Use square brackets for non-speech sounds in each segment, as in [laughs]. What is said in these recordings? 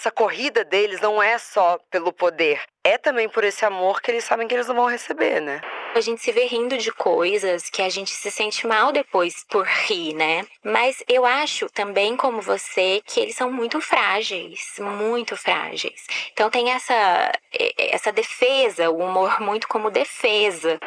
essa corrida deles não é só pelo poder, é também por esse amor que eles sabem que eles não vão receber, né? A gente se vê rindo de coisas que a gente se sente mal depois por rir, né? Mas eu acho também, como você, que eles são muito frágeis, muito frágeis. Então tem essa, essa defesa, o humor muito como defesa.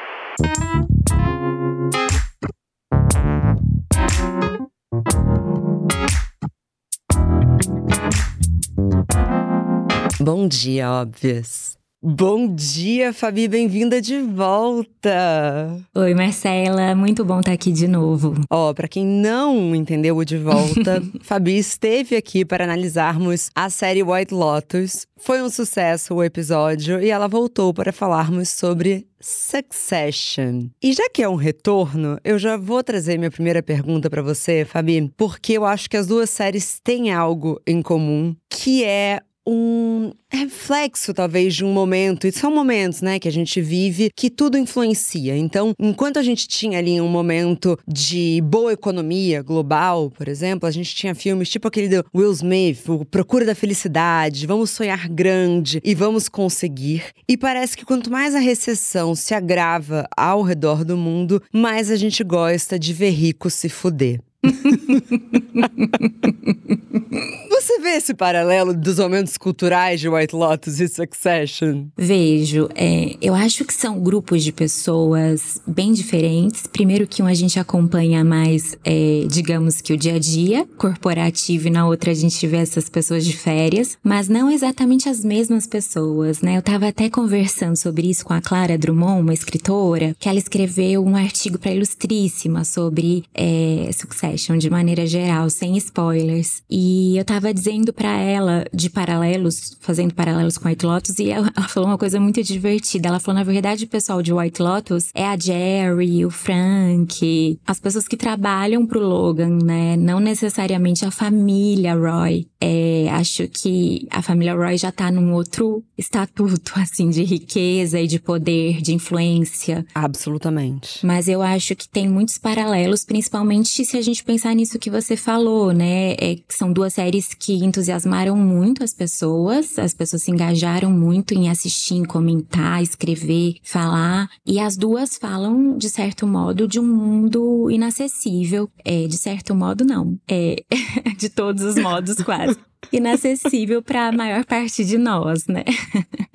Bom dia, óbvias. Bom dia, Fabi, bem-vinda de volta. Oi, Marcela, muito bom estar aqui de novo. Ó, oh, para quem não entendeu o de volta, [laughs] Fabi esteve aqui para analisarmos a série White Lotus. Foi um sucesso o episódio e ela voltou para falarmos sobre Succession. E já que é um retorno, eu já vou trazer minha primeira pergunta para você, Fabi, porque eu acho que as duas séries têm algo em comum, que é um reflexo, talvez, de um momento, e são momentos, né, que a gente vive que tudo influencia. Então, enquanto a gente tinha ali um momento de boa economia global, por exemplo, a gente tinha filmes tipo aquele do Will Smith, o Procura da Felicidade, vamos sonhar grande e vamos conseguir. E parece que quanto mais a recessão se agrava ao redor do mundo, mais a gente gosta de ver rico se fuder. [laughs] Você vê esse paralelo dos momentos culturais de White Lotus e Succession? Vejo. É, eu acho que são grupos de pessoas bem diferentes. Primeiro que um a gente acompanha mais, é, digamos que o dia a dia corporativo e na outra a gente vê essas pessoas de férias, mas não exatamente as mesmas pessoas, né? Eu tava até conversando sobre isso com a Clara Drummond, uma escritora, que ela escreveu um artigo para Ilustríssima sobre é, Succession de maneira geral, sem spoilers. E eu tava dizendo para ela de paralelos, fazendo paralelos com White Lotus, e ela, ela, falou uma coisa muito divertida. Ela falou, na verdade, o pessoal de White Lotus é a Jerry, o Frank, as pessoas que trabalham pro Logan, né? Não necessariamente a família Roy. É, acho que a família Roy já tá num outro estatuto, [laughs] assim, de riqueza e de poder, de influência. Absolutamente. Mas eu acho que tem muitos paralelos, principalmente se a gente pensar nisso que você falou, né? É, são duas séries que entusiasmaram muito as pessoas, as pessoas se engajaram muito em assistir, em comentar, escrever, falar. E as duas falam, de certo modo, de um mundo inacessível. É, de certo modo, não. É, [laughs] de todos os modos, quase [laughs] inacessível para a maior parte de nós, né?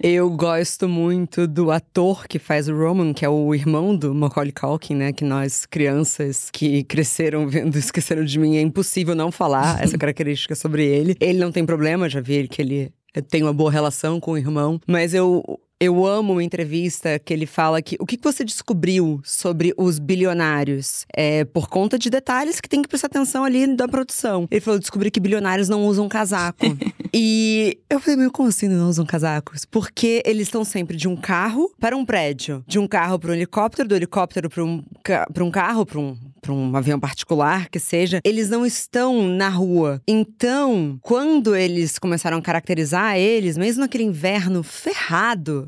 Eu gosto muito do ator que faz o Roman, que é o irmão do Macaulay Culkin, né? Que nós, crianças que cresceram vendo [laughs] Esqueceram de Mim, é impossível não falar essa [laughs] característica sobre ele. Ele não tem problema, já vi que ele tem uma boa relação com o irmão, mas eu eu amo uma entrevista que ele fala que o que você descobriu sobre os bilionários é por conta de detalhes que tem que prestar atenção ali da produção. Ele falou: descobri que bilionários não usam casaco. [laughs] e eu falei, meu, como assim não usam casacos? Porque eles estão sempre de um carro para um prédio, de um carro para um helicóptero, do helicóptero para um, pra um carro, para um para um avião particular, que seja, eles não estão na rua. Então, quando eles começaram a caracterizar eles, mesmo naquele inverno ferrado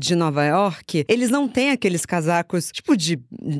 de Nova York, eles não têm aqueles casacos, tipo de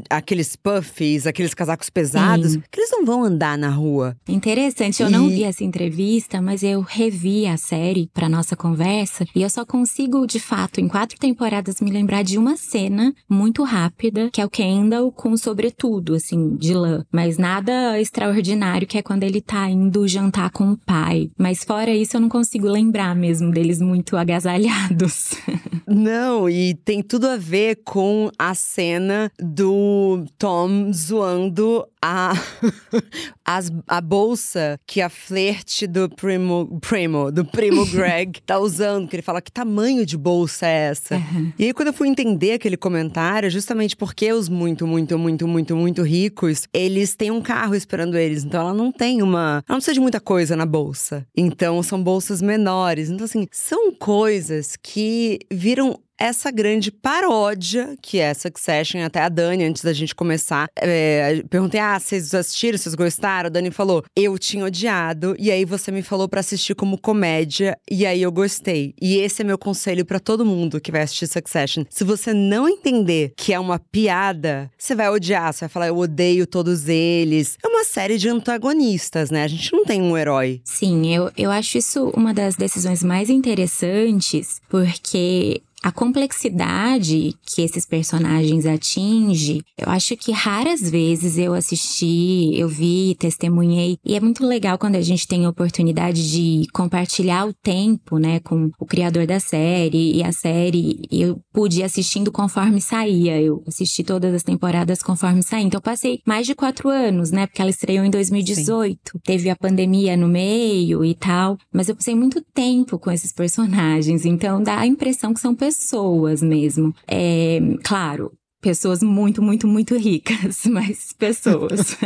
aqueles puffs, aqueles casacos pesados, Sim. que eles não vão andar na rua. Interessante, eu e... não vi essa entrevista, mas eu revi a série para nossa conversa e eu só consigo, de fato, em quatro temporadas me lembrar de uma cena muito rápida, que é o Kendall com sobretudo, assim, de lã mas nada extraordinário que é quando ele tá indo jantar com o pai. Mas fora isso, eu não consigo lembrar mesmo deles muito agasalhados. [laughs] Não, e tem tudo a ver com a cena do Tom zoando a, [laughs] as, a bolsa que a flerte do primo, primo, do primo [laughs] Greg tá usando, que ele fala que tamanho de bolsa é essa. Uhum. E aí, quando eu fui entender aquele comentário, justamente porque os muito, muito, muito, muito, muito ricos, eles têm um carro esperando eles. Então ela não tem uma. Ela não precisa de muita coisa na bolsa. Então são bolsas menores. Então, assim, são coisas que viram essa grande paródia que é Succession. Até a Dani, antes da gente começar, é, perguntei: ah, vocês assistiram, vocês gostaram? A Dani falou: eu tinha odiado, e aí você me falou para assistir como comédia, e aí eu gostei. E esse é meu conselho para todo mundo que vai assistir Succession. Se você não entender que é uma piada, você vai odiar, você vai falar: eu odeio todos eles. É uma série de antagonistas, né? A gente não tem um herói. Sim, eu, eu acho isso uma das decisões mais interessantes, porque a complexidade que esses personagens atingem, eu acho que raras vezes eu assisti, eu vi, testemunhei, e é muito legal quando a gente tem a oportunidade de compartilhar o tempo, né, com o criador da série, e a série. Eu pude ir assistindo conforme saía, eu assisti todas as temporadas conforme saía, então eu passei mais de quatro anos, né, porque ela estreou em 2018, Sim. teve a pandemia no meio e tal, mas eu passei muito tempo com esses personagens, então dá a impressão que são pessoas pessoas mesmo. É, claro, pessoas muito, muito, muito ricas, [laughs] mas pessoas. [laughs]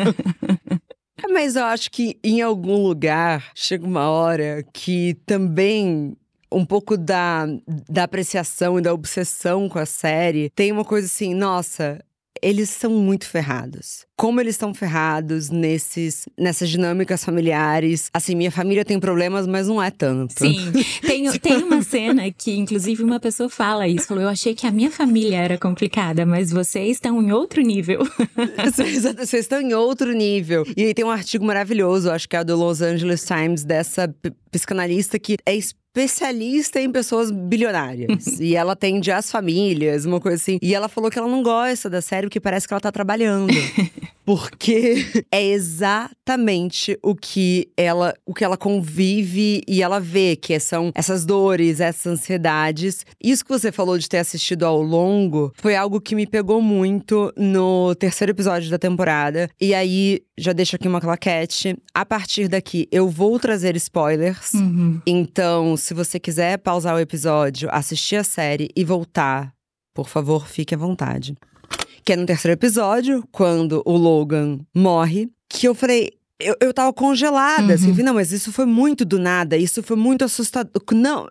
Mas eu acho que em algum lugar chega uma hora que também um pouco da, da apreciação e da obsessão com a série tem uma coisa assim, nossa, eles são muito ferrados. Como eles estão ferrados nesses, nessas dinâmicas familiares. Assim, minha família tem problemas, mas não é tanto. Sim. [laughs] Tem, tem uma cena que, inclusive, uma pessoa fala isso. Falou, eu achei que a minha família era complicada, mas vocês estão em outro nível. [laughs] vocês, estão em outro nível. E aí tem um artigo maravilhoso, acho que é do Los Angeles Times, dessa psicanalista que é especialista em pessoas bilionárias. [laughs] e ela atende as famílias, uma coisa assim. E ela falou que ela não gosta da série porque parece que ela tá trabalhando. [laughs] porque [laughs] é exatamente o que ela o que ela convive e ela vê que são essas dores, essas ansiedades. Isso que você falou de ter assistido ao longo foi algo que me pegou muito no terceiro episódio da temporada. E aí já deixo aqui uma claquete. A partir daqui eu vou trazer spoilers. Uhum. Então, se você quiser pausar o episódio, assistir a série e voltar, por favor, fique à vontade. Que é no terceiro episódio, quando o Logan morre, que eu falei, eu, eu tava congelada, assim, uhum. assim, não, mas isso foi muito do nada, isso foi muito assustador. Não,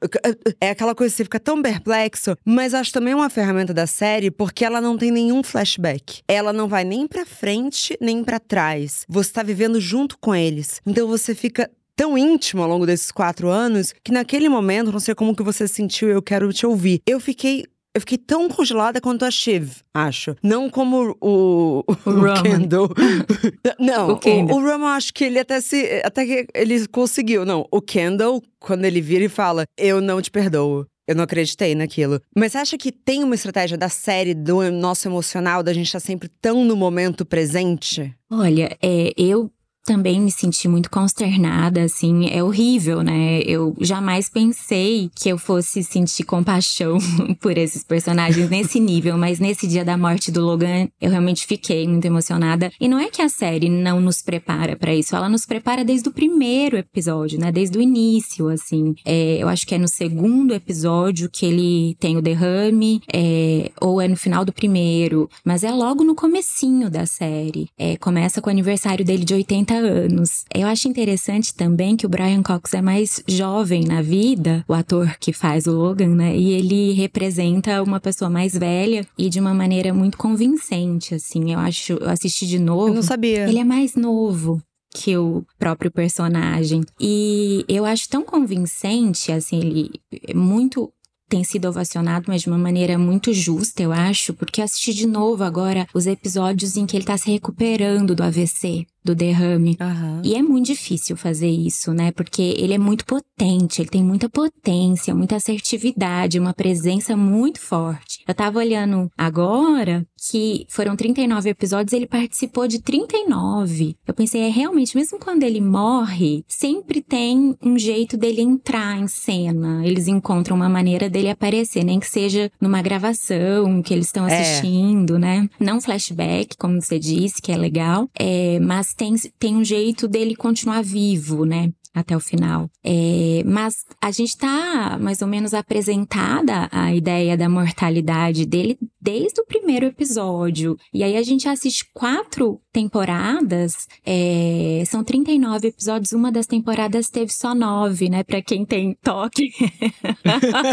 é aquela coisa que você fica tão perplexo, mas acho também uma ferramenta da série porque ela não tem nenhum flashback. Ela não vai nem pra frente, nem para trás. Você tá vivendo junto com eles. Então você fica tão íntimo ao longo desses quatro anos que naquele momento, não sei como que você sentiu, eu quero te ouvir. Eu fiquei eu fiquei tão congelada quanto a Shiv, acho. Não como o, o, o Kendall. [laughs] Não, o, Kendall. o, o acho que ele até se. Até que ele conseguiu. Não, o Kendall, quando ele vira e fala, eu não te perdoo. Eu não acreditei naquilo. Mas você acha que tem uma estratégia da série, do nosso emocional, da gente estar tá sempre tão no momento presente? Olha, é, eu também me senti muito consternada, assim, é horrível, né? Eu jamais pensei que eu fosse sentir compaixão [laughs] por esses personagens nesse [laughs] nível, mas nesse dia da morte do Logan, eu realmente fiquei muito emocionada. E não é que a série não nos prepara para isso, ela nos prepara desde o primeiro episódio, né? Desde o início, assim. É, eu acho que é no segundo episódio que ele tem o derrame, é, ou é no final do primeiro, mas é logo no comecinho da série. É, começa com o aniversário dele de 80 anos. Eu acho interessante também que o Brian Cox é mais jovem na vida, o ator que faz o Logan, né? E ele representa uma pessoa mais velha e de uma maneira muito convincente, assim. Eu acho, eu assisti de novo. Eu não sabia. Ele é mais novo que o próprio personagem. E eu acho tão convincente, assim, ele é muito tem sido ovacionado, mas de uma maneira muito justa, eu acho, porque assisti de novo agora os episódios em que ele tá se recuperando do AVC do derrame. Uhum. E é muito difícil fazer isso, né? Porque ele é muito potente, ele tem muita potência, muita assertividade, uma presença muito forte. Eu tava olhando agora que foram 39 episódios, ele participou de 39. Eu pensei, é realmente, mesmo quando ele morre, sempre tem um jeito dele entrar em cena. Eles encontram uma maneira dele aparecer, nem que seja numa gravação que eles estão é. assistindo, é. né? Não flashback, como você disse, que é legal, é, mas tem, tem um jeito dele continuar vivo, né? Até o final. É, mas a gente tá mais ou menos apresentada a ideia da mortalidade dele desde o primeiro episódio. E aí a gente assiste quatro temporadas, é, são 39 episódios, uma das temporadas teve só nove, né? Pra quem tem toque.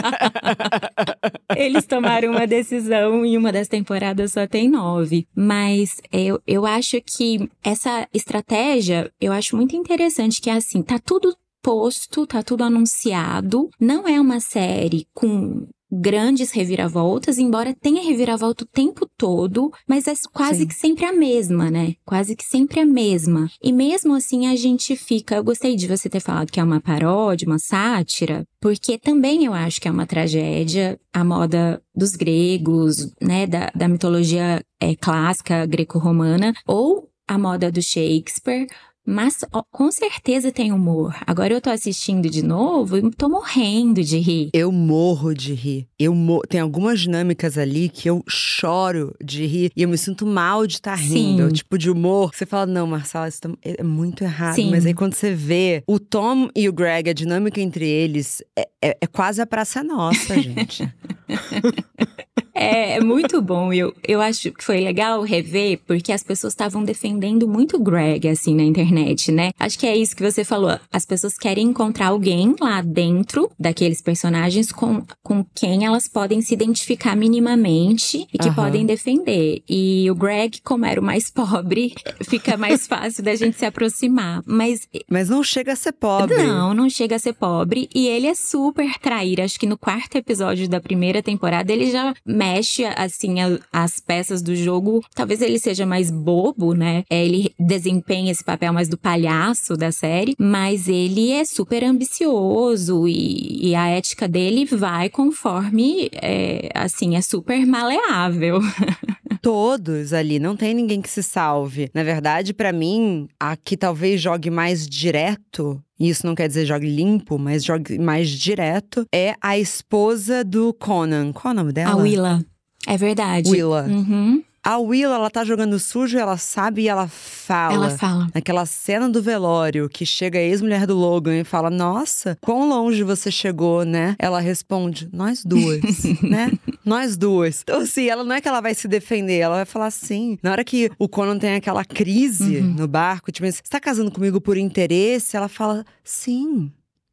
[laughs] Eles tomaram uma decisão e uma das temporadas só tem nove. Mas eu, eu acho que essa estratégia, eu acho muito interessante, que é assim, tá tudo posto, tá tudo anunciado. Não é uma série com grandes reviravoltas, embora tenha reviravolta o tempo todo, mas é quase Sim. que sempre a mesma, né? Quase que sempre a mesma. E mesmo assim a gente fica. Eu gostei de você ter falado que é uma paródia, uma sátira, porque também eu acho que é uma tragédia a moda dos gregos, né? Da, da mitologia é, clássica greco-romana, ou a moda do Shakespeare, mas ó, com certeza tem humor. Agora eu tô assistindo de novo e tô morrendo de rir. Eu morro de rir. Eu mo... Tem algumas dinâmicas ali que eu choro de rir e eu me sinto mal de estar tá rindo. Sim. Tipo de humor. Você fala, não, Marcela, isso tá... é muito errado. Sim. Mas aí quando você vê o Tom e o Greg, a dinâmica entre eles é, é, é quase a praça nossa, [laughs] gente. [laughs] É, é muito bom. Eu, eu acho que foi legal rever, porque as pessoas estavam defendendo muito Greg, assim, na internet, né? Acho que é isso que você falou. As pessoas querem encontrar alguém lá dentro daqueles personagens com, com quem elas podem se identificar minimamente e que uhum. podem defender. E o Greg, como era o mais pobre, [laughs] fica mais fácil da gente se aproximar. Mas. Mas não chega a ser pobre. Não, não chega a ser pobre. E ele é super traíra. Acho que no quarto episódio da primeira temporada ele já mexe, assim, a, as peças do jogo. Talvez ele seja mais bobo, né? É, ele desempenha esse papel mais do palhaço da série, mas ele é super ambicioso e, e a ética dele vai conforme, é, assim, é super maleável. [laughs] Todos ali, não tem ninguém que se salve. Na verdade, para mim, a que talvez jogue mais direto isso não quer dizer jogue limpo, mas jogue mais direto, é a esposa do Conan. Qual é o nome dela? A Willa. É verdade. Willa. Uhum. A Will, ela tá jogando sujo, ela sabe e ela fala. Ela fala. Naquela cena do velório, que chega a ex-mulher do Logan e fala: Nossa, quão longe você chegou, né? Ela responde: Nós duas, [laughs] né? Nós duas. Então, assim, ela não é que ela vai se defender, ela vai falar assim. Na hora que o Conan tem aquela crise uhum. no barco, tipo, você tá casando comigo por interesse? Ela fala: Sim.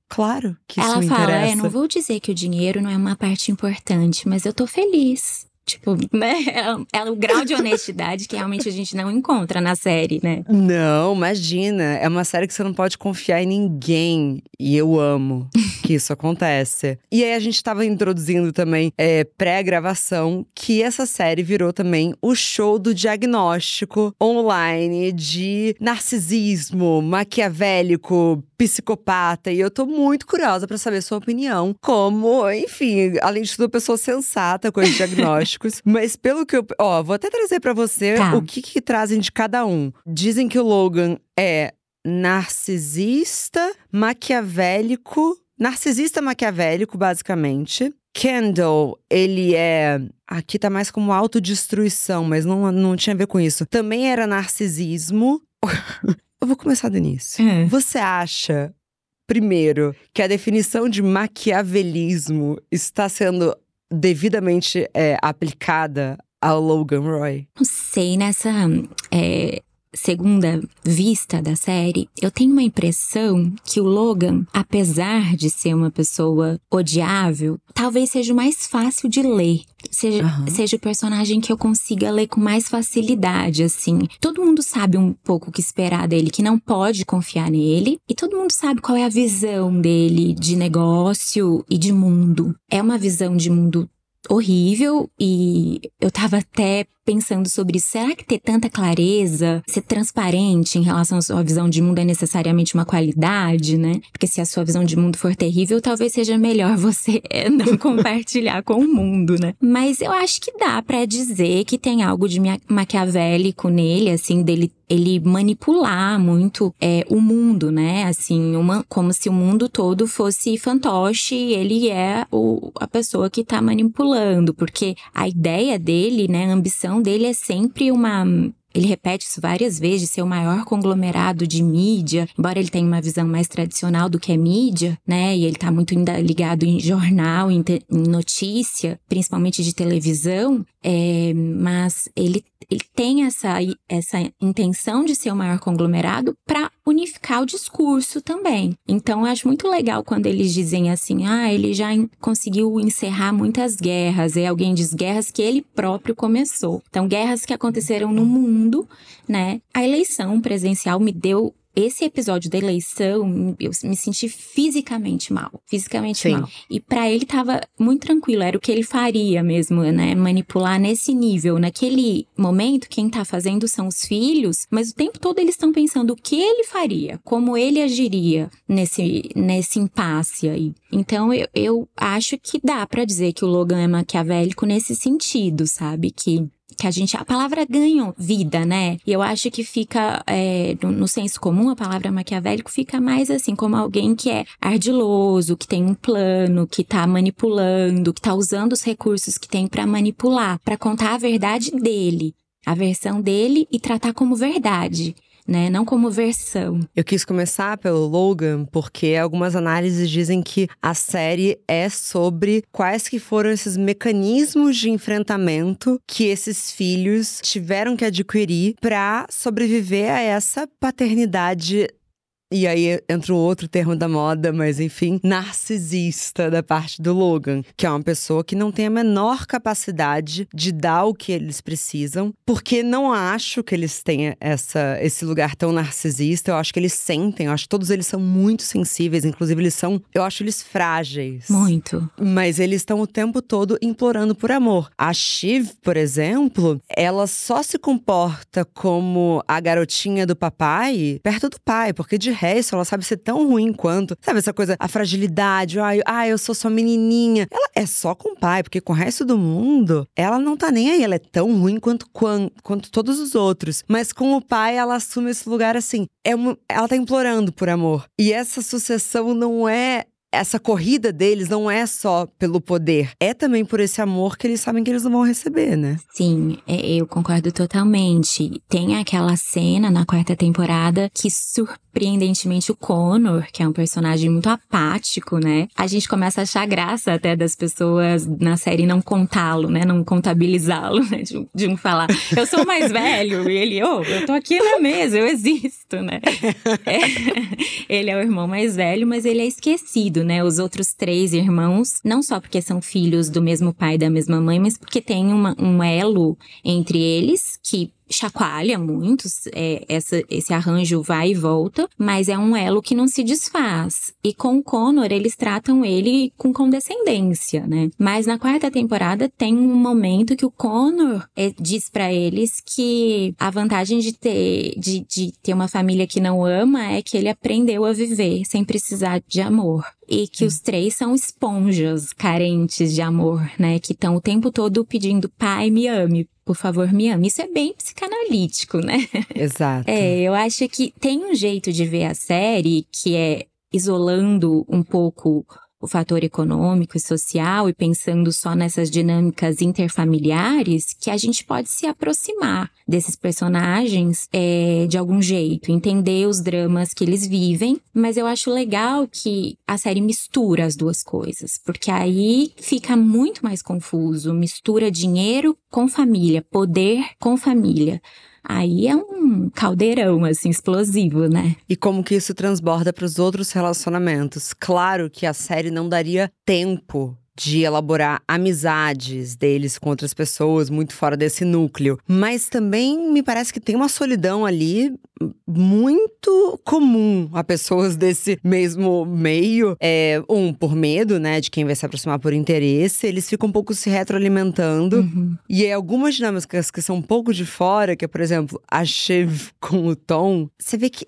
Claro que ela isso fala, interessa. Ela fala, é, não vou dizer que o dinheiro não é uma parte importante, mas eu tô feliz. Tipo, [laughs] né? É, o grau de honestidade que realmente a gente não encontra na série, né? Não, imagina. É uma série que você não pode confiar em ninguém. E eu amo que isso acontece. [laughs] E aí a gente tava introduzindo também, é, pré-gravação, que essa série virou também o show do diagnóstico online de narcisismo, maquiavélico, psicopata. E eu tô muito curiosa para saber sua opinião. Como, enfim, além de tudo, pessoa sensata com os Mas pelo que eu. Ó, vou até trazer para você tá. o que, que trazem de cada um. Dizem que o Logan é narcisista, maquiavélico. Narcisista maquiavélico, basicamente. Kendall, ele é. Aqui tá mais como autodestruição, mas não, não tinha a ver com isso. Também era narcisismo. [laughs] Eu vou começar do início. É. Você acha, primeiro, que a definição de maquiavelismo está sendo devidamente é, aplicada ao Logan Roy? Não sei, nessa é, segunda vista da série, eu tenho uma impressão que o Logan, apesar de ser uma pessoa odiável, talvez seja o mais fácil de ler. Seja, uhum. seja o personagem que eu consiga ler com mais facilidade, assim. Todo mundo sabe um pouco o que esperar dele, que não pode confiar nele. E todo mundo sabe qual é a visão dele de negócio e de mundo. É uma visão de mundo horrível e eu tava até pensando sobre. Será que ter tanta clareza, ser transparente em relação à sua visão de mundo é necessariamente uma qualidade, né? Porque se a sua visão de mundo for terrível, talvez seja melhor [laughs] você não [laughs] compartilhar com o mundo, né? Mas eu acho que dá para dizer que tem algo de maquiavélico nele, assim, dele ele manipular muito é, o mundo, né? Assim, uma, como se o mundo todo fosse fantoche e ele é o, a pessoa que tá manipulando, porque a ideia dele, né, a ambição dele é sempre uma ele repete isso várias vezes, ser o maior conglomerado de mídia, embora ele tenha uma visão mais tradicional do que é mídia, né? E ele tá muito ainda ligado em jornal, em, em notícia, principalmente de televisão. É, mas ele, ele tem essa, essa intenção de ser o maior conglomerado para unificar o discurso também. Então, eu acho muito legal quando eles dizem assim: ah, ele já conseguiu encerrar muitas guerras. E alguém diz guerras que ele próprio começou. Então, guerras que aconteceram no mundo, né? A eleição presidencial me deu esse episódio da eleição, eu me senti fisicamente mal, fisicamente Sim. mal. E para ele tava muito tranquilo, era o que ele faria mesmo, né? Manipular nesse nível, naquele momento, quem tá fazendo são os filhos, mas o tempo todo eles estão pensando o que ele faria, como ele agiria nesse nesse impasse aí. Então eu, eu acho que dá para dizer que o Logan é maquiavélico nesse sentido, sabe? Que que a gente. A palavra ganha vida, né? E eu acho que fica. É, no, no, senso comum, a palavra maquiavélico fica mais assim, como alguém que é ardiloso, que tem um plano, que tá manipulando, que tá usando os recursos que tem para manipular, para contar a verdade dele. A versão dele e tratar como verdade né? Não como versão. Eu quis começar pelo Logan porque algumas análises dizem que a série é sobre quais que foram esses mecanismos de enfrentamento que esses filhos tiveram que adquirir para sobreviver a essa paternidade e aí entra o outro termo da moda, mas enfim, narcisista da parte do Logan, que é uma pessoa que não tem a menor capacidade de dar o que eles precisam, porque não acho que eles tenham essa, esse lugar tão narcisista. Eu acho que eles sentem, eu acho que todos eles são muito sensíveis, inclusive eles são, eu acho eles frágeis. Muito. Mas eles estão o tempo todo implorando por amor. A Shiv, por exemplo, ela só se comporta como a garotinha do papai perto do pai, porque de resto, ela sabe ser tão ruim quanto. Sabe essa coisa, a fragilidade, ai, ah, eu sou sua menininha. Ela é só com o pai, porque com o resto do mundo, ela não tá nem aí. Ela é tão ruim quanto, quanto, quanto todos os outros. Mas com o pai, ela assume esse lugar assim. É uma, ela tá implorando por amor. E essa sucessão não é essa corrida deles não é só pelo poder, é também por esse amor que eles sabem que eles não vão receber, né? Sim, é, eu concordo totalmente. Tem aquela cena na quarta temporada que surpreendentemente o Connor, que é um personagem muito apático, né? A gente começa a achar graça até das pessoas na série não contá-lo, né? Não contabilizá-lo, [laughs] né? De, de, um falar, eu sou mais velho, e ele, oh, eu tô aqui na mesa, eu existo, né? [laughs] É, ele é o irmão mais velho, mas ele é esquecido né? Os outros três irmãos, não só porque são filhos do mesmo pai e da mesma mãe, mas porque tem uma, um elo entre eles que chacoalha muito, é, essa, esse arranjo vai e volta, mas é um elo que não se desfaz. E com o Connor, eles tratam ele com condescendência, né? Mas na quarta temporada tem um momento que o Connor é, diz para eles que a vantagem de ter, de, de ter uma família que não ama é que ele aprendeu a viver sem precisar de amor e que os três são esponjas carentes de amor, né? Que estão o tempo todo pedindo pai me ame, por favor, me ame. Isso é bem psicanalítico, né? Exato. [laughs] É, eu acho que tem um jeito de ver a série que é isolando um pouco o fator econômico e social e pensando só nessas dinâmicas interfamiliares, que a gente pode se aproximar desses personagens é, de algum jeito, entender os dramas que eles vivem. Mas eu acho legal que a série mistura as duas coisas, porque aí fica muito mais confuso mistura dinheiro com família, poder com família aí é um caldeirão, assim, explosivo, né? E como que isso transborda para os outros relacionamentos? Claro que a série não daria tempo de elaborar amizades deles com outras pessoas muito fora desse núcleo. Mas também me parece que tem uma solidão ali muito comum a pessoas desse mesmo meio. É, um, por medo, né, de quem vai se aproximar por interesse, eles ficam um pouco se retroalimentando. Uhum. E algumas dinâmicas que são um pouco de fora, que é, por exemplo, a Chev com o Tom, você vê que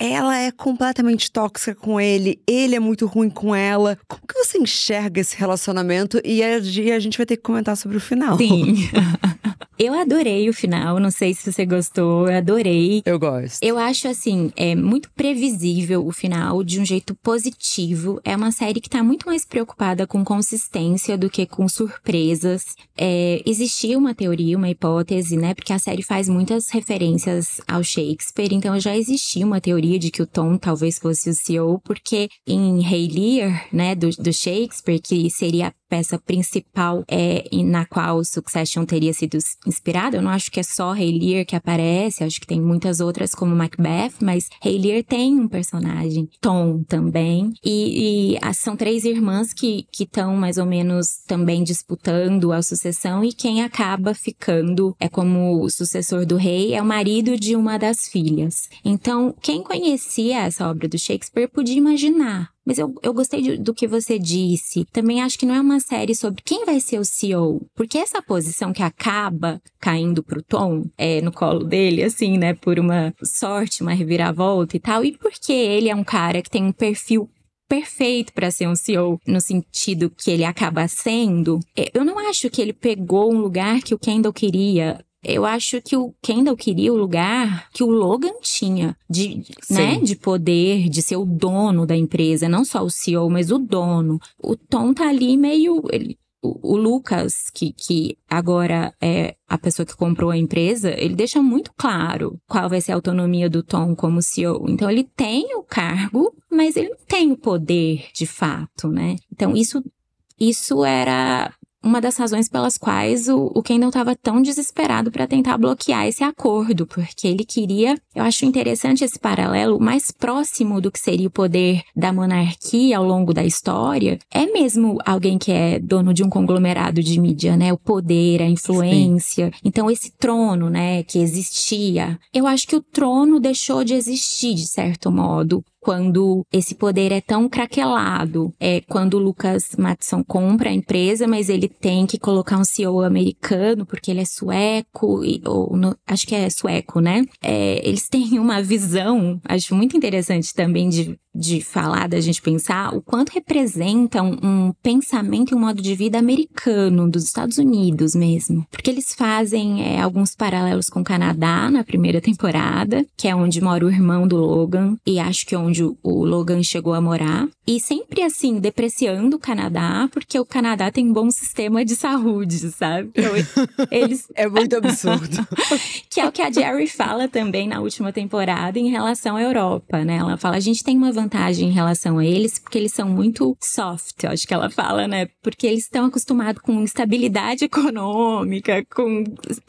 ela é completamente tóxica com ele, ele é muito ruim com ela. Como que você enxerga esse relacionamento? E a, e a gente vai ter que comentar sobre o final. Sim. [laughs] eu adorei o final, não sei se você gostou, eu adorei. Eu gosto. Eu acho assim, é muito previsível o final, de um jeito positivo. É uma série que tá muito mais preocupada com consistência do que com surpresas. É, existia uma teoria, uma hipótese, né? Porque a série faz muitas referências ao Shakespeare, então já existia uma teoria de que o Tom talvez fosse o CEO, porque em Rei Lear, né, do, do Shakespeare, que seria peça principal é na qual Succession teria sido inspirada. Eu não acho que é só Hay Lear que aparece, acho que tem muitas outras como Macbeth, mas Hay Lear tem um personagem, Tom também, e, e são três irmãs que estão mais ou menos também disputando a sucessão e quem acaba ficando é como o sucessor do rei é o marido de uma das filhas. Então, quem conhecia essa obra do Shakespeare podia imaginar mas eu, eu gostei de, do que você disse. Também acho que não é uma série sobre quem vai ser o CEO. Porque essa posição que acaba caindo pro Tom, é, no colo dele, assim, né? Por uma sorte, uma reviravolta e tal. E porque ele é um cara que tem um perfil perfeito para ser um CEO, no sentido que ele acaba sendo. É, eu não acho que ele pegou um lugar que o Kendall queria. Eu acho que o Kendall queria o lugar que o Logan tinha, de, né, de poder, de ser o dono da empresa, não só o CEO, mas o dono. O Tom tá ali meio. Ele, o, o Lucas, que, que agora é a pessoa que comprou a empresa, ele deixa muito claro qual vai ser a autonomia do Tom como CEO. Então, ele tem o cargo, mas ele não tem o poder de fato, né? Então, isso, isso era uma das razões pelas quais o, o Kendall estava tão desesperado para tentar bloquear esse acordo, porque ele queria, eu acho interessante esse paralelo, mais próximo do que seria o poder da monarquia ao longo da história, é mesmo alguém que é dono de um conglomerado de mídia, né? O poder, a influência. Sim. Então esse trono, né, que existia, eu acho que o trono deixou de existir de certo modo quando esse poder é tão craquelado. É quando o Lucas Matson compra a empresa, mas ele tem que colocar um CEO americano porque ele é sueco, e, ou no, acho que é sueco, né? É, eles têm uma visão, acho muito interessante também de de falar, da gente pensar o quanto representa um, um, pensamento e um modo de vida americano, dos Estados Unidos mesmo. Porque eles fazem é, alguns paralelos com o Canadá na primeira temporada, que é onde mora o irmão do Logan, e acho que é onde o, o Logan chegou a morar. E sempre assim, depreciando o Canadá, porque o Canadá tem um bom sistema de saúde, sabe? Então, [laughs] eles... é muito absurdo. [laughs] que é o que a Jerry fala também na última temporada em relação à Europa, né? Ela fala: a gente tem uma vantagem em relação a eles, porque eles são muito soft, acho que ela fala, né? Porque eles estão acostumados com estabilidade [laughs] econômica, com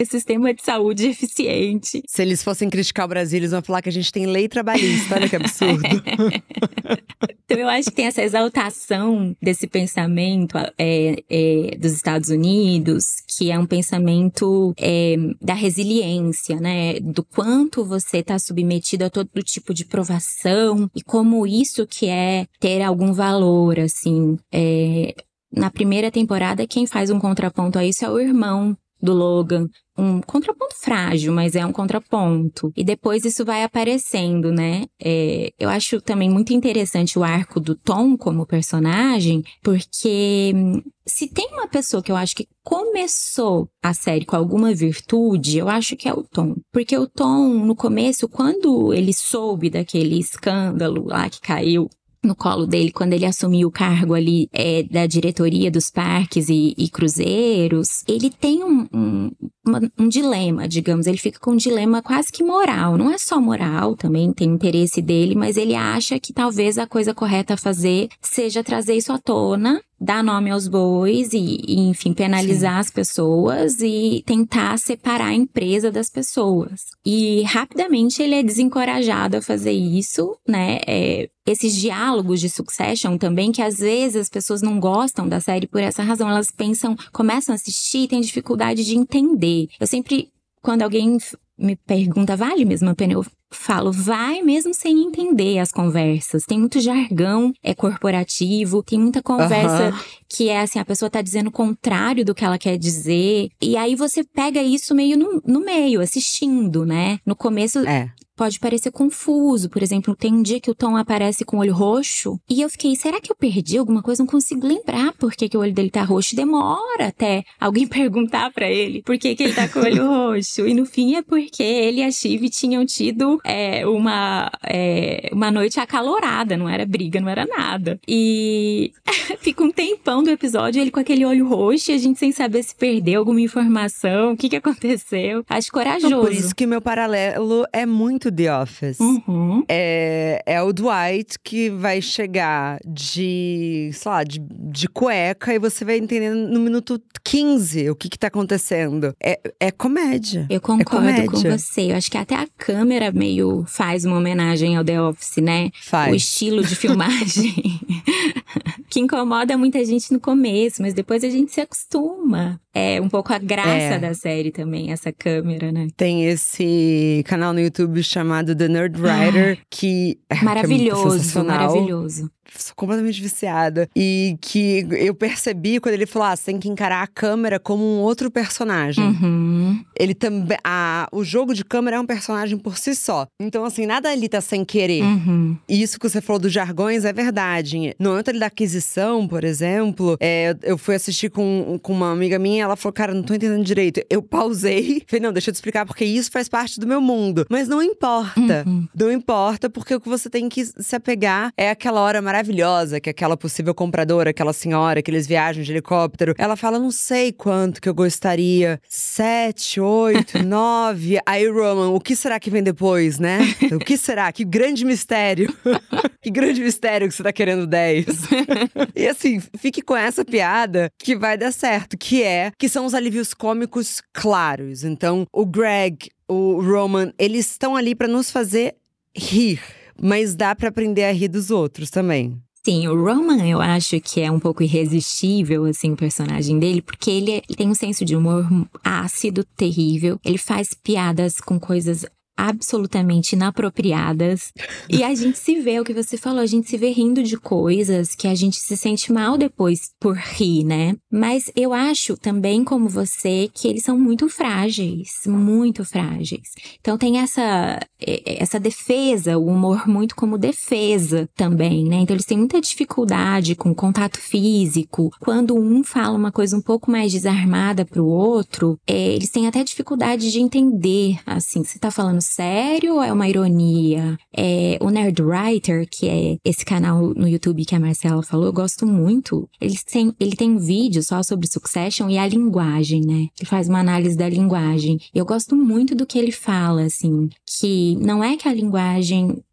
sistema de saúde eficiente. Se eles fossem criticar o Brasil, eles vão falar que a gente tem lei trabalhista, olha que absurdo. [laughs] então eu acho que tem essa exaltação desse pensamento é, é, dos Estados Unidos, que é um pensamento é, da resiliência, né? Do quanto você está submetido a todo tipo de provação e como isso que é ter algum valor, assim. É, na primeira temporada, quem faz um contraponto a isso é o irmão do Logan. Um contraponto frágil, mas é um contraponto. E depois isso vai aparecendo, né? É, eu acho também muito interessante o arco do Tom como personagem, porque hum, se tem uma pessoa que eu acho que começou a série com alguma virtude, eu acho que é o Tom. Porque o Tom, no começo, quando ele soube daquele escândalo lá que caiu no colo dele quando ele assumiu o cargo ali é, da diretoria dos parques e, e cruzeiros, ele tem um, um, uma, um, dilema, digamos. Ele fica com um dilema quase que moral. Não é só moral, também tem interesse dele, mas ele acha que talvez a coisa correta a fazer seja trazer isso à tona dar nome aos bois e, e enfim, penalizar Sim. as pessoas e tentar separar a empresa das pessoas. E rapidamente ele é desencorajado a fazer isso, né? É, esses diálogos de Succession também, que às vezes as pessoas não gostam da série por essa razão, elas pensam, começam a assistir e têm dificuldade de entender. Eu sempre, quando alguém me pergunta, vale mesmo a pena eu falo, vai mesmo sem entender as conversas. Tem muito jargão é corporativo, tem muita conversa que é assim, a pessoa tá dizendo o contrário do que ela quer dizer. E aí você pega isso meio no, no meio, assistindo, né? No começo. É pode parecer confuso. Por exemplo, tem um dia que o Tom aparece com o olho roxo e eu fiquei, será que eu perdi alguma coisa? Não consigo lembrar por que, que o olho dele tá roxo. Demora até alguém [laughs] perguntar para ele por que, que ele tá com o olho roxo. E no fim é porque ele e a Chive tinham tido é, uma, é, uma noite acalorada, não era briga, não era nada. E [laughs] fica um tempão do episódio, ele com aquele olho roxo e a gente sem saber se perdeu alguma informação, o que, que aconteceu. Acho corajoso. Então, por isso que meu paralelo é muito The Office. Uhum. É, é o Dwight que vai chegar de, sei lá, de, de cueca e você vai entender no minuto 15 o que que tá acontecendo. É, é comédia. Eu é concordo comédia. com você. Eu acho que até a câmera meio faz uma homenagem ao The Office, né? Faz. O estilo de filmagem. [laughs] que incomoda muita gente no começo, mas depois a gente se acostuma. É um pouco a graça É. da série também, essa câmera, né? Tem esse canal no YouTube chamado The Nerd Writer, que é que é Maravilhoso, sensacional. maravilhoso. Sou completamente viciada. E que eu percebi quando ele falou: ah, você tem que encarar a câmera como um outro personagem. Uhum. Ele também. O jogo de câmera é um personagem por si só. Então, assim, nada ali tá sem querer. Uhum. E isso que você falou dos jargões é verdade. No momento da aquisição, por exemplo, é, eu fui assistir com, com uma amiga minha ela falou: Cara, não tô entendendo direito. Eu pausei, [laughs] falei: Não, deixa eu te explicar, porque isso faz parte do meu mundo. Mas não importa. Uhum. Não importa, porque o que você tem que se apegar é aquela hora maravilhosa que aquela possível compradora, aquela senhora que eles viajam de helicóptero, ela fala: Não sei quanto que eu gostaria. Sete, oito, [laughs] nove. Aí, Roman, o que será que vem depois, né? [laughs] O que será? Que grande mistério. [laughs] que grande mistério que você tá querendo 10. e assim, fique com essa piada que vai dar certo, que é que são os alívios cômicos claros. Então, o Greg, o Roman, eles estão ali pra nos fazer rir, mas dá pra aprender a rir dos outros também. Sim, o Roman eu acho que é um pouco irresistível, assim, o personagem dele, porque ele, é- ele tem um senso de humor ácido, terrível. Ele faz piadas com coisas absolutamente inapropriadas. E a gente se vê, é o que você falou, a gente se vê rindo de coisas que a gente se sente mal depois por rir, né? Mas eu acho também, como você, que eles são muito frágeis, muito frágeis. Então tem essa, essa defesa, o humor muito como defesa também, né? Então eles têm muita dificuldade com contato físico. Quando um fala uma coisa um pouco mais desarmada pro outro, eh, eles têm até dificuldade de entender, assim, você tá falando sério ou é uma ironia? É, o Nerd Writer, que é esse canal no YouTube que a Marcela falou, eu gosto muito. Ele tem, ele tem um vídeo só sobre Succession e a linguagem, né? Ele faz uma análise da linguagem. Eu gosto muito do que ele fala, assim, que não é que a linguagem,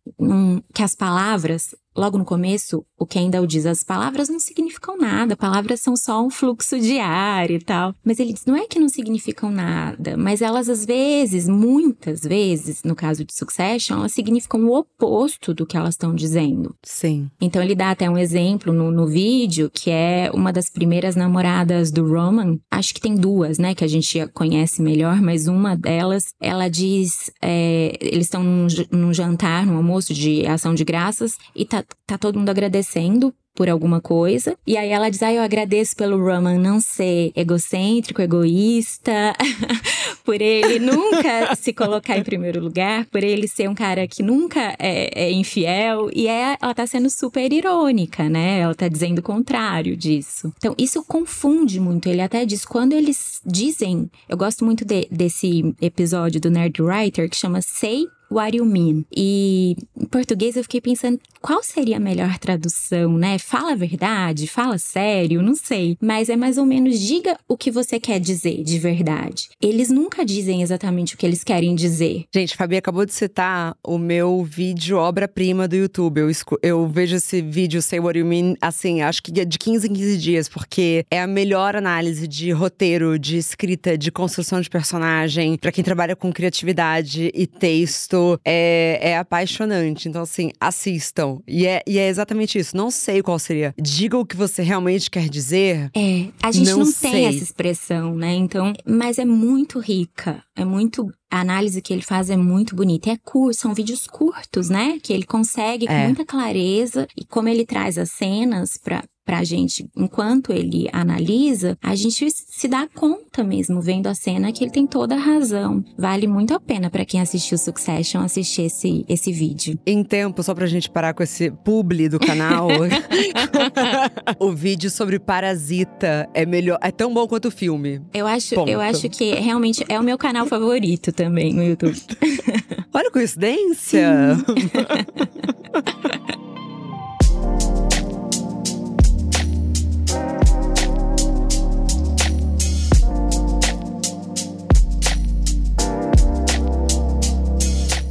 que as palavras logo no começo, o Kendall diz: as palavras não significam nada, palavras são só um fluxo de ar e tal. Mas ele diz: não é que não significam nada, mas elas às vezes, muitas vezes, no caso de Succession, elas significam o oposto do que elas estão dizendo. Sim. Então ele dá até um exemplo no, no vídeo, que é uma das primeiras namoradas do Roman. Acho que tem duas, né, que a gente conhece melhor, mas uma delas, ela diz: é, eles estão num, num jantar, num almoço de ação de graças, e tá, tá todo mundo agradecendo. Por alguma coisa. E aí ela diz: Ah, eu agradeço pelo Roman não ser egocêntrico, egoísta, [laughs] por ele nunca [laughs] se colocar em primeiro lugar, por ele ser um cara que nunca é, é infiel. E é, ela tá sendo super irônica, né? Ela tá dizendo o contrário disso. Então, isso confunde muito. Ele até diz, quando eles dizem. Eu gosto muito de- desse episódio do Nerd Writer que chama Say What You Mean. E em português eu fiquei pensando qual seria a melhor tradução, né? Fala a verdade, fala sério, não sei. Mas é mais ou menos diga o que você quer dizer de verdade. Eles nunca dizem exatamente o que eles querem dizer. Gente, Fabi acabou de citar o meu vídeo obra-prima do YouTube. Eu, eu vejo esse vídeo, Say What You Mean, assim, acho que de 15 em 15 dias, porque é a melhor análise de roteiro, de escrita, de construção de personagem. Pra quem trabalha com criatividade e texto, é, é apaixonante. Então, assim, assistam. E é, e é exatamente isso. Não sei qual seria. Diga o que você realmente quer dizer. É, a gente Não não, tem essa expressão, né? Então, mas é muito rica, é muito a análise que ele faz é muito bonita. É curto, são vídeos curtos, né? Que ele consegue com É. muita clareza e como ele traz as cenas pra pra gente, enquanto ele analisa, a gente se dá conta mesmo vendo a cena que ele tem toda a razão. Vale muito a pena pra quem assistiu Succession assistir esse esse vídeo. Em tempo, só pra gente parar com esse publi do canal. [laughs] [laughs] o vídeo sobre Parasita é melhor, é tão bom quanto o filme. Eu acho, Ponto. eu acho que realmente é o meu canal favorito também no YouTube. [laughs] Olha a coincidência!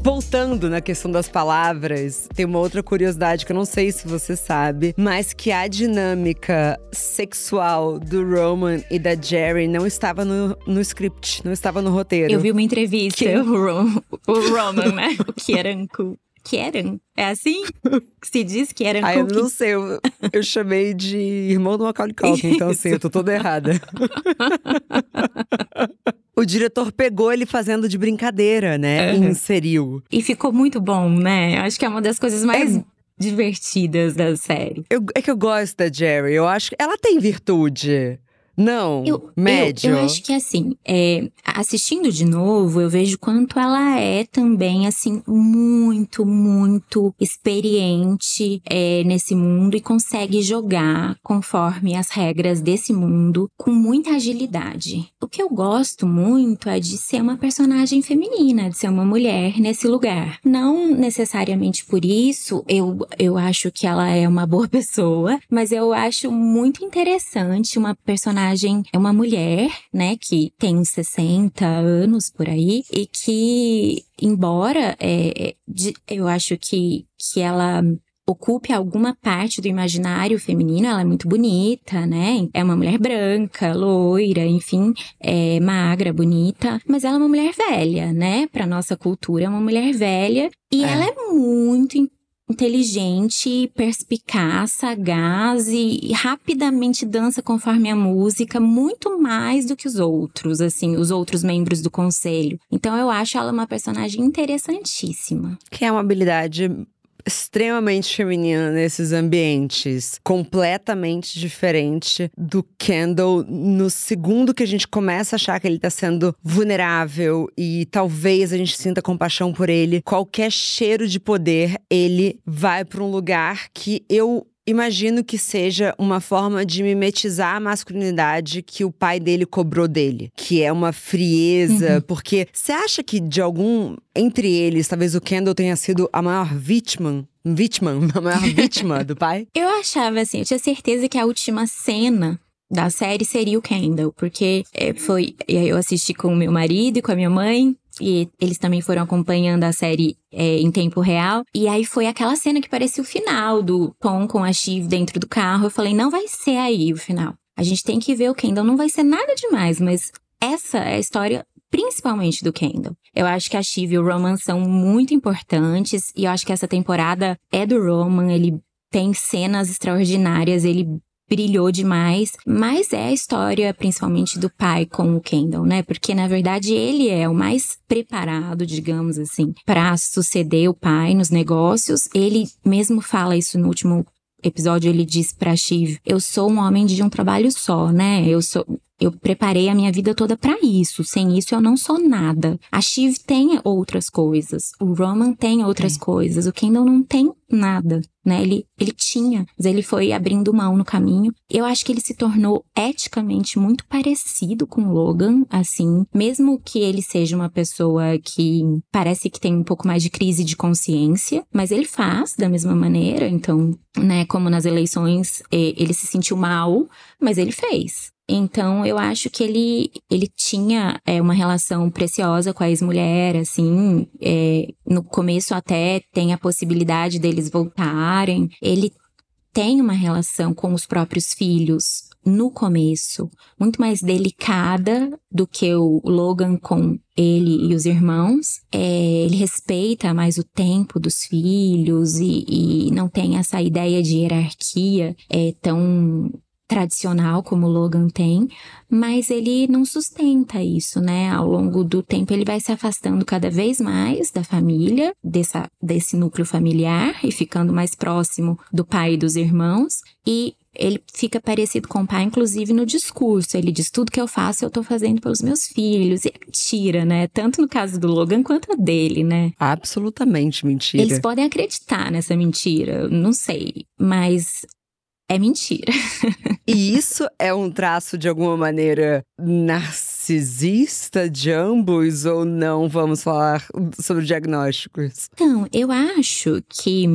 Voltando na questão das palavras, tem uma outra curiosidade que eu não sei se você sabe, mas que a dinâmica sexual do Roman e da Jerry não estava no, no script, não estava no roteiro. Eu vi uma entrevista, que... o, Rom, o Roman, né? o Kieranku. Kieran. É assim? Se diz Kieran Ah, eu não sei. Eu, eu chamei de irmão do Macaulay Culkin, então assim, eu tô toda errada. [laughs] o diretor pegou ele fazendo de brincadeira, né? E inseriu. E ficou muito bom, né? Acho que é uma das coisas mais. É divertidas da série. Eu, é que eu gosto da Jerry. Eu acho que ela tem virtude. Não, eu, médio. Eu, eu, acho que assim, é, assistindo de novo, eu vejo quanto ela é também, assim, muito, muito experiente é, nesse mundo e consegue jogar conforme as regras desse mundo com muita agilidade. O que eu gosto muito é de ser uma personagem feminina, de ser uma mulher nesse lugar. Não necessariamente por isso eu, eu acho que ela é uma boa [laughs] pessoa, mas eu acho muito interessante uma personagem personagem é uma mulher, né, que tem uns 60 anos por aí e que, embora é, de, eu acho que, que ela ocupe alguma parte do imaginário feminino, ela é muito bonita, né? É uma mulher branca, loira, enfim, é magra, bonita, mas ela é uma mulher velha, né? Para nossa cultura é uma mulher velha e é. ela é muito inteligente, perspicaz, sagaz e, rapidamente dança conforme a música, muito mais do que os outros, assim, os outros membros do conselho. Então eu acho ela uma personagem interessantíssima. Que é uma habilidade extremamente feminina nesses ambientes, completamente diferente do Kendall no segundo que a gente começa a achar que ele tá sendo vulnerável e talvez a gente sinta compaixão por ele. Qualquer cheiro de poder, ele vai para um lugar que eu imagino que seja uma forma de mimetizar a masculinidade que o pai dele cobrou dele, que é uma frieza, uhum. porque você acha que de algum entre eles, talvez o Kendall tenha sido a maior vítima vítima, [laughs] a maior vítima do pai? [laughs] Eu achava assim, eu tinha certeza que a última cena da série seria o Kendall, porque é, foi. Eu assisti com o meu marido e com a minha mãe. E eles também foram acompanhando a série é, em tempo real. E aí foi aquela cena que parecia o final do Tom com a Shiv dentro do carro. Eu falei, não vai ser aí o final. A gente tem que ver o Kendall. Não vai ser nada demais, mas essa é a história principalmente do Kendall. Eu acho que a Shiv e o Roman são muito importantes. E eu acho que essa temporada é do Roman. Ele tem cenas extraordinárias, ele brilhou demais, mas é a história principalmente do pai com o Kendall, né? Porque na verdade ele é o mais preparado, digamos assim, para suceder o pai nos negócios. Ele mesmo fala isso no último episódio, ele diz para Shiv: "Eu sou um homem de um trabalho só, né? Eu sou eu preparei a minha vida toda para isso. Sem isso eu não sou nada. A Shiv tem outras coisas. O Roman tem outras é. coisas. O Kendall não tem nada, né? Ele, ele tinha, mas ele foi abrindo mão no caminho. Eu acho que ele se tornou eticamente muito parecido com o Logan, assim, mesmo que ele seja uma pessoa que parece que tem um pouco mais de crise de consciência, mas ele faz da mesma maneira, então, né, como nas eleições, ele se sentiu mal, mas ele fez. Então, eu acho que ele, ele tinha é, uma relação preciosa com a ex-mulher, assim. É, no começo até tem a possibilidade deles voltarem. Ele tem uma relação com os próprios filhos no começo muito mais delicada do que o Logan com ele e os irmãos. É, ele respeita mais o tempo dos filhos e, e, não tem essa ideia de hierarquia é, tão tradicional como o Logan tem, mas ele não sustenta isso, né? Ao longo do tempo ele vai se afastando cada vez mais da família, dessa, desse núcleo familiar e ficando mais próximo do pai e dos irmãos e ele fica parecido com o pai, inclusive no discurso. Ele diz: tudo que eu faço, eu tô fazendo pelos meus filhos. E é mentira, né? Tanto no caso do Logan quanto a dele, né? Absolutamente mentira. Eles podem acreditar nessa mentira, não sei. Mas é mentira. [laughs] e isso é um traço de alguma maneira narcisista de ambos ou não? Vamos falar sobre diagnósticos. Então, eu acho que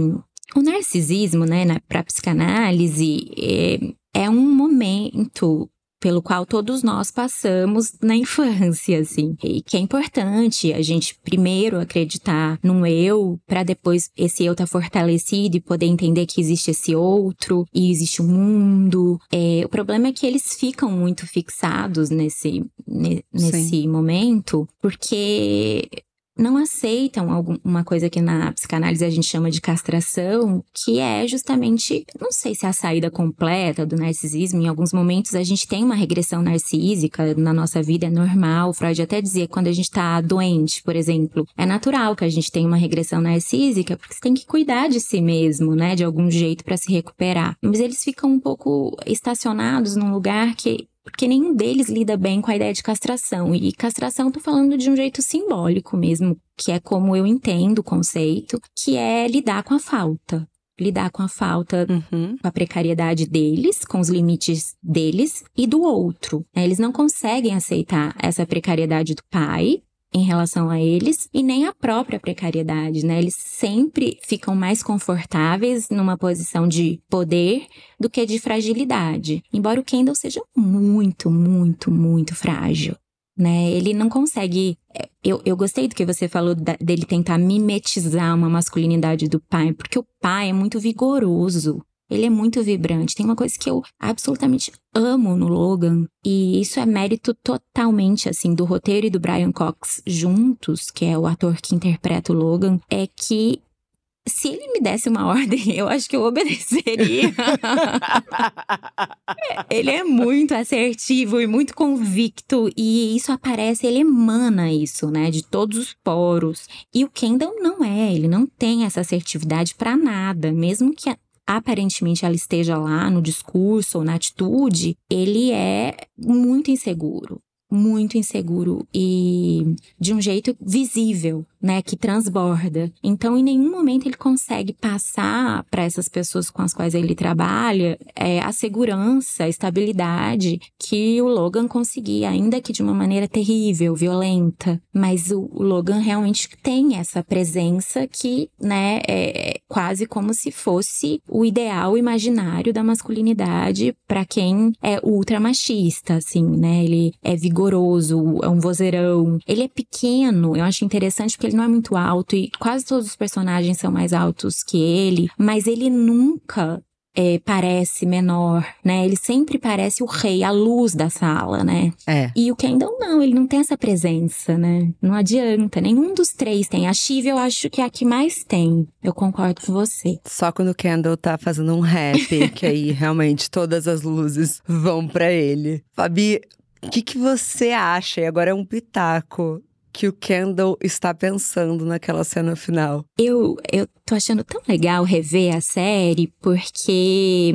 o narcisismo, né, para psicanálise, é, é um momento pelo qual todos nós passamos na infância, assim. E que é importante a gente primeiro acreditar num eu, para depois esse eu tá fortalecido e poder entender que existe esse outro e existe um mundo. É, o problema é que eles ficam muito fixados nesse, nesse momento, porque não aceitam alguma coisa que na psicanálise a gente chama de castração, que é justamente, não sei se é a saída completa do narcisismo, em alguns momentos a gente tem uma regressão narcísica na nossa vida, é normal. Freud até dizia quando a gente tá doente, por exemplo, é natural que a gente tenha uma regressão narcísica, porque você tem que cuidar de si mesmo, né, de algum jeito para se recuperar. Mas eles ficam um pouco estacionados num lugar que porque nenhum deles lida bem com a ideia de castração. E castração, tô falando de um jeito simbólico mesmo, que é como eu entendo o conceito, que é lidar com a falta. Lidar com a falta, uhum. com a precariedade deles, com os limites deles e do outro. Eles não conseguem aceitar essa precariedade do pai, em relação a eles e nem a própria precariedade, né? Eles sempre ficam mais confortáveis numa posição de poder do que de fragilidade. Embora o Kendall seja muito, muito, muito frágil. Né? Ele não consegue. É, eu, eu gostei do que você falou da, dele tentar mimetizar uma masculinidade do pai, porque o pai é muito vigoroso. Ele é muito vibrante. Tem uma coisa que eu absolutamente amo no Logan, e isso é mérito totalmente, assim, do roteiro e do Brian Cox juntos, que é o ator que interpreta o Logan, é que se ele me desse uma [laughs] ordem, eu acho que eu obedeceria. [laughs] ele é muito assertivo e muito convicto, e isso aparece, ele emana isso, né, de todos os poros. E o Kendall não é, ele não tem essa assertividade para nada, mesmo que aparentemente ela esteja lá no discurso ou na atitude, ele é muito inseguro muito inseguro e de um jeito visível, né, que transborda. Então, em nenhum momento ele consegue passar para essas pessoas com as quais ele trabalha é, a segurança, a estabilidade que o Logan conseguia, ainda que de uma maneira terrível, violenta. Mas o, o Logan realmente tem essa presença que, né, é quase como se fosse o ideal imaginário da masculinidade para quem é ultra machista, assim, né? Ele é vigoroso, é um vozeirão. Ele é pequeno, eu acho interessante porque ele não é muito alto e quase todos os personagens são mais altos que ele, mas ele nunca é, parece menor, né? Ele sempre parece o rei, a luz da sala, né? É. E o Kendall não, ele não tem essa presença, né? Não adianta, nenhum dos três tem. A Shiv eu acho que é a que mais tem. Eu concordo com você. Só quando o Kendall tá fazendo um rap, que aí realmente todas as luzes vão para ele. Fabi, o que, que você acha? E agora é um pitaco que o Kendall está pensando naquela cena final? Eu, eu tô achando tão legal rever a série, porque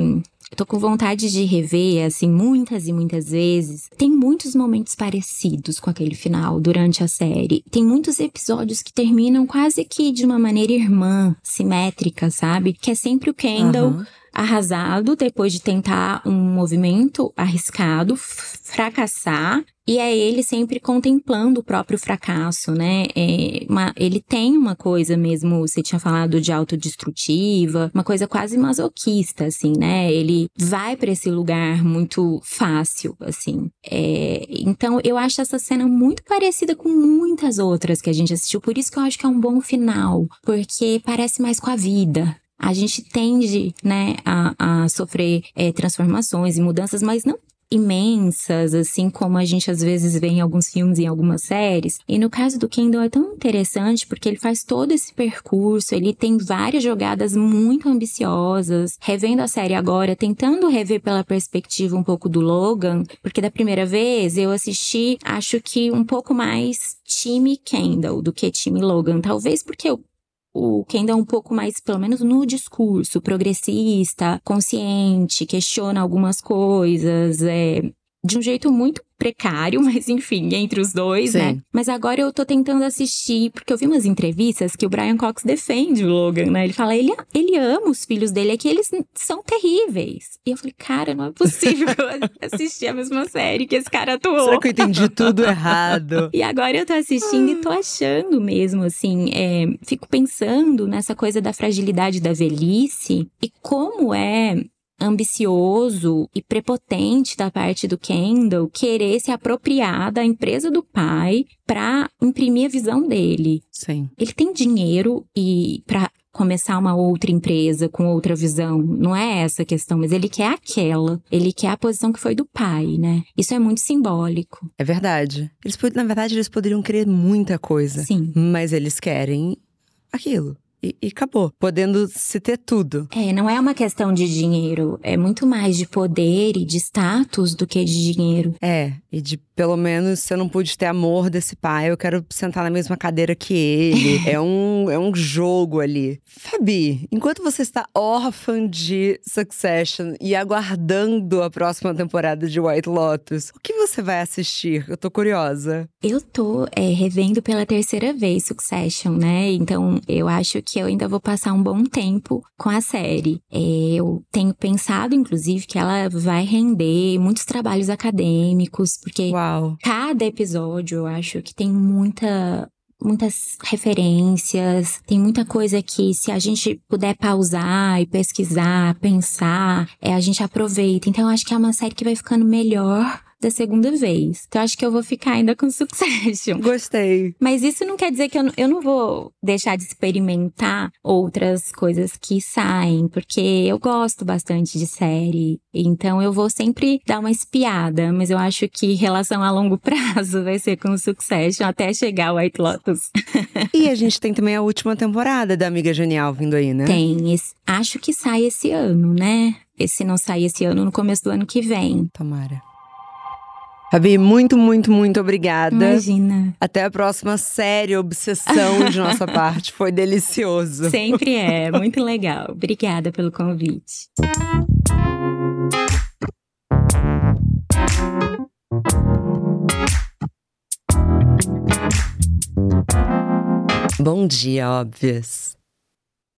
tô com vontade de rever, assim, muitas e muitas vezes. Tem muitos momentos parecidos com aquele final durante a série. Tem muitos episódios que terminam quase que de uma maneira irmã, simétrica, sabe? Que é sempre o Kendall. Uhum arrasado depois de tentar um movimento arriscado, fracassar. E é ele sempre contemplando o próprio fracasso, né? É uma, ele tem uma coisa mesmo, você tinha falado de autodestrutiva, uma coisa quase masoquista, assim, né? Ele vai para esse lugar muito fácil, assim. É, então, eu acho essa cena muito parecida com muitas outras que a gente assistiu, por isso que eu acho que é um bom final, porque parece mais com a vida, a gente tende, né, a, a sofrer é, transformações e mudanças, mas não imensas, assim como a gente às vezes vê em alguns filmes e em algumas séries. E no caso do Kendall é tão interessante porque ele faz todo esse percurso, ele tem várias jogadas muito ambiciosas. Revendo a série agora, tentando rever pela perspectiva um pouco do Logan, porque da primeira vez eu assisti, acho que um pouco mais time Kendall do que time Logan. Talvez porque eu o Kendall é um pouco mais, pelo menos no discurso, progressista, consciente, questiona algumas coisas, é, de um jeito muito precário, [laughs] mas enfim, entre os dois, né? Sim. né? Mas agora eu tô tentando assistir, porque eu vi umas entrevistas que o Brian Cox defende o Logan, né? Ele fala, ele, ele ama os filhos dele, é que eles são terríveis. E eu falei, cara, não é possível [laughs] assistir a mesma série que esse cara atuou. Será que eu entendi tudo errado? [laughs] e agora eu tô assistindo e tô achando mesmo, assim, é, fico pensando nessa coisa da fragilidade da velhice e como é ambicioso e prepotente da parte do Kendall querer se apropriar da empresa do pai para imprimir a visão dele. Sim. Ele tem dinheiro e para começar uma outra empresa com outra visão. Não é essa a questão, mas ele quer aquela. Ele quer a posição que foi do pai, né? Isso é muito simbólico. É verdade. Eles, na verdade, eles poderiam querer muita coisa. Sim. Mas eles querem aquilo e, e, acabou. Podendo se ter tudo. É, não é uma questão de dinheiro. É muito mais de poder e de status do que de dinheiro. É, e de pelo menos se eu não pude ter amor desse pai, eu quero sentar na mesma cadeira que ele. [laughs] é, um, é um jogo ali. Fabi, enquanto você está órfã de Succession e aguardando a próxima temporada de White Lotus, o que você vai assistir? Eu tô curiosa. Eu tô é, revendo pela terceira vez Succession, né? Então eu acho que eu ainda vou passar um bom tempo com a série. É, eu tenho pensado, inclusive, que ela vai render muitos trabalhos acadêmicos, porque Uau. Cada episódio eu acho que tem muita muitas referências, tem muita coisa que se a gente puder pausar e pesquisar, pensar, é, a gente aproveita. Então eu acho que é uma série que vai ficando melhor da segunda vez. Então acho que eu vou ficar ainda com [laughs] Succession. Gostei. Mas isso não quer dizer que eu, não, eu não vou deixar de experimentar outras coisas que saem, porque eu gosto bastante de série. Então eu vou sempre dar uma espiada, mas eu acho que relação a longo [laughs] prazo vai ser com Succession até chegar o White Lotus. [laughs] e a gente tem também a última temporada da Amiga Genial vindo aí, né? Tem. Esse, acho que sai esse ano, né? Esse não sai esse ano, no começo do ano que vem. Tomara. Fabi, muito, muito, muito obrigada. Imagina. Até a próxima série obsessão de nossa [laughs] parte. Foi delicioso. Sempre é, muito legal. Obrigada pelo convite. Bom dia, óbvias.